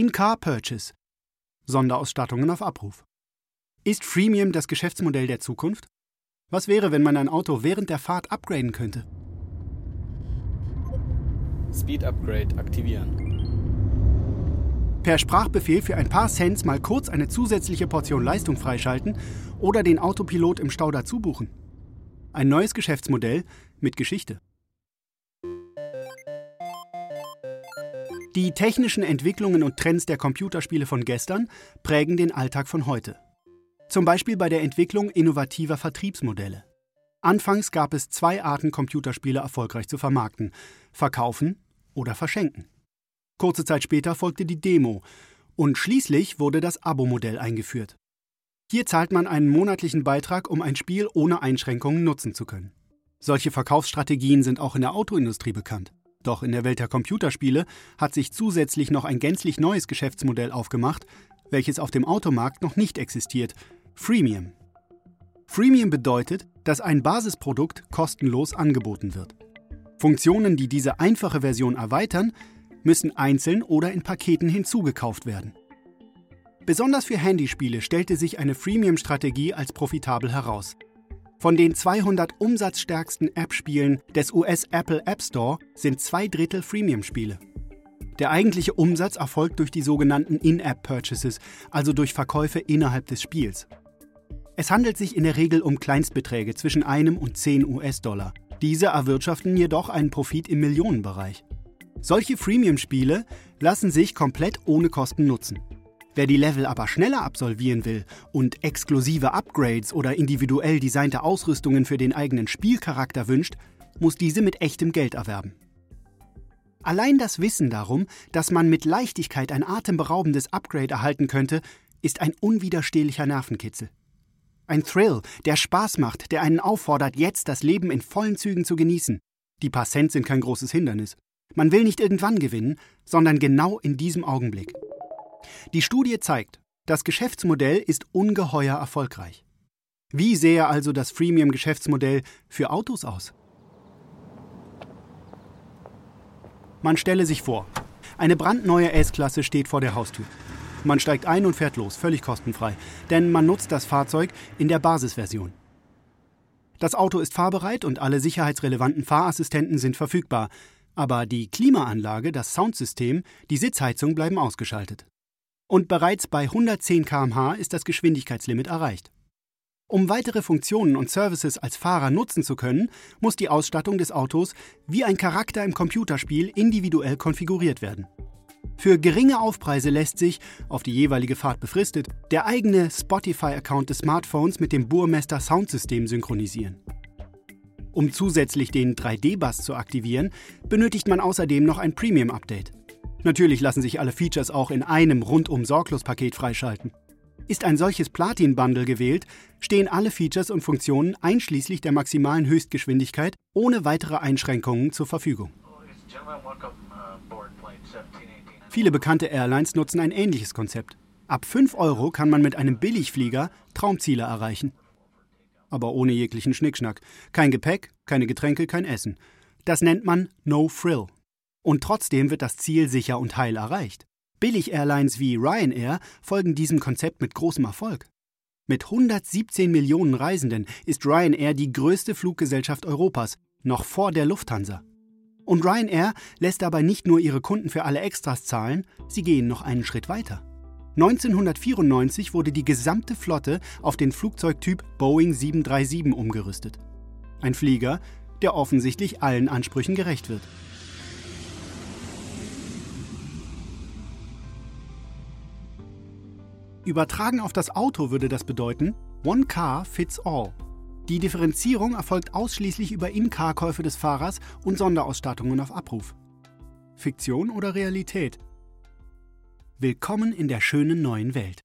In-Car Purchase. Sonderausstattungen auf Abruf. Ist Freemium das Geschäftsmodell der Zukunft? Was wäre, wenn man ein Auto während der Fahrt upgraden könnte? Speed Upgrade aktivieren. Per Sprachbefehl für ein paar Cents mal kurz eine zusätzliche Portion Leistung freischalten oder den Autopilot im Stau dazu buchen. Ein neues Geschäftsmodell mit Geschichte. Die technischen Entwicklungen und Trends der Computerspiele von gestern prägen den Alltag von heute. Zum Beispiel bei der Entwicklung innovativer Vertriebsmodelle. Anfangs gab es zwei Arten, Computerspiele erfolgreich zu vermarkten: verkaufen oder verschenken. Kurze Zeit später folgte die Demo und schließlich wurde das Abo-Modell eingeführt. Hier zahlt man einen monatlichen Beitrag, um ein Spiel ohne Einschränkungen nutzen zu können. Solche Verkaufsstrategien sind auch in der Autoindustrie bekannt. Doch in der Welt der Computerspiele hat sich zusätzlich noch ein gänzlich neues Geschäftsmodell aufgemacht, welches auf dem Automarkt noch nicht existiert: Freemium. Freemium bedeutet, dass ein Basisprodukt kostenlos angeboten wird. Funktionen, die diese einfache Version erweitern, müssen einzeln oder in Paketen hinzugekauft werden. Besonders für Handyspiele stellte sich eine Freemium-Strategie als profitabel heraus. Von den 200 umsatzstärksten App-Spielen des US-Apple App Store sind zwei Drittel Freemium-Spiele. Der eigentliche Umsatz erfolgt durch die sogenannten In-App-Purchases, also durch Verkäufe innerhalb des Spiels. Es handelt sich in der Regel um Kleinstbeträge zwischen einem und 10 US-Dollar. Diese erwirtschaften jedoch einen Profit im Millionenbereich. Solche Freemium-Spiele lassen sich komplett ohne Kosten nutzen. Wer die Level aber schneller absolvieren will und exklusive Upgrades oder individuell designte Ausrüstungen für den eigenen Spielcharakter wünscht, muss diese mit echtem Geld erwerben. Allein das Wissen darum, dass man mit Leichtigkeit ein atemberaubendes Upgrade erhalten könnte, ist ein unwiderstehlicher Nervenkitzel. Ein Thrill, der Spaß macht, der einen auffordert, jetzt das Leben in vollen Zügen zu genießen. Die paar Cent sind kein großes Hindernis. Man will nicht irgendwann gewinnen, sondern genau in diesem Augenblick. Die Studie zeigt, das Geschäftsmodell ist ungeheuer erfolgreich. Wie sähe also das Freemium-Geschäftsmodell für Autos aus? Man stelle sich vor, eine brandneue S-Klasse steht vor der Haustür. Man steigt ein und fährt los, völlig kostenfrei, denn man nutzt das Fahrzeug in der Basisversion. Das Auto ist fahrbereit und alle sicherheitsrelevanten Fahrassistenten sind verfügbar, aber die Klimaanlage, das Soundsystem, die Sitzheizung bleiben ausgeschaltet und bereits bei 110 km/h ist das Geschwindigkeitslimit erreicht. Um weitere Funktionen und Services als Fahrer nutzen zu können, muss die Ausstattung des Autos wie ein Charakter im Computerspiel individuell konfiguriert werden. Für geringe Aufpreise lässt sich, auf die jeweilige Fahrt befristet, der eigene Spotify-Account des Smartphones mit dem Burmester Soundsystem synchronisieren. Um zusätzlich den 3D-Bass zu aktivieren, benötigt man außerdem noch ein Premium-Update. Natürlich lassen sich alle Features auch in einem rundum sorglos Paket freischalten. Ist ein solches Platin-Bundle gewählt, stehen alle Features und Funktionen einschließlich der maximalen Höchstgeschwindigkeit ohne weitere Einschränkungen zur Verfügung. Viele bekannte Airlines nutzen ein ähnliches Konzept. Ab 5 Euro kann man mit einem Billigflieger Traumziele erreichen. Aber ohne jeglichen Schnickschnack. Kein Gepäck, keine Getränke, kein Essen. Das nennt man No Frill. Und trotzdem wird das Ziel sicher und heil erreicht. Billig-Airlines wie Ryanair folgen diesem Konzept mit großem Erfolg. Mit 117 Millionen Reisenden ist Ryanair die größte Fluggesellschaft Europas, noch vor der Lufthansa. Und Ryanair lässt dabei nicht nur ihre Kunden für alle Extras zahlen, sie gehen noch einen Schritt weiter. 1994 wurde die gesamte Flotte auf den Flugzeugtyp Boeing 737 umgerüstet. Ein Flieger, der offensichtlich allen Ansprüchen gerecht wird. Übertragen auf das Auto würde das bedeuten, One Car fits all. Die Differenzierung erfolgt ausschließlich über In-Car-Käufe des Fahrers und Sonderausstattungen auf Abruf. Fiktion oder Realität? Willkommen in der schönen neuen Welt.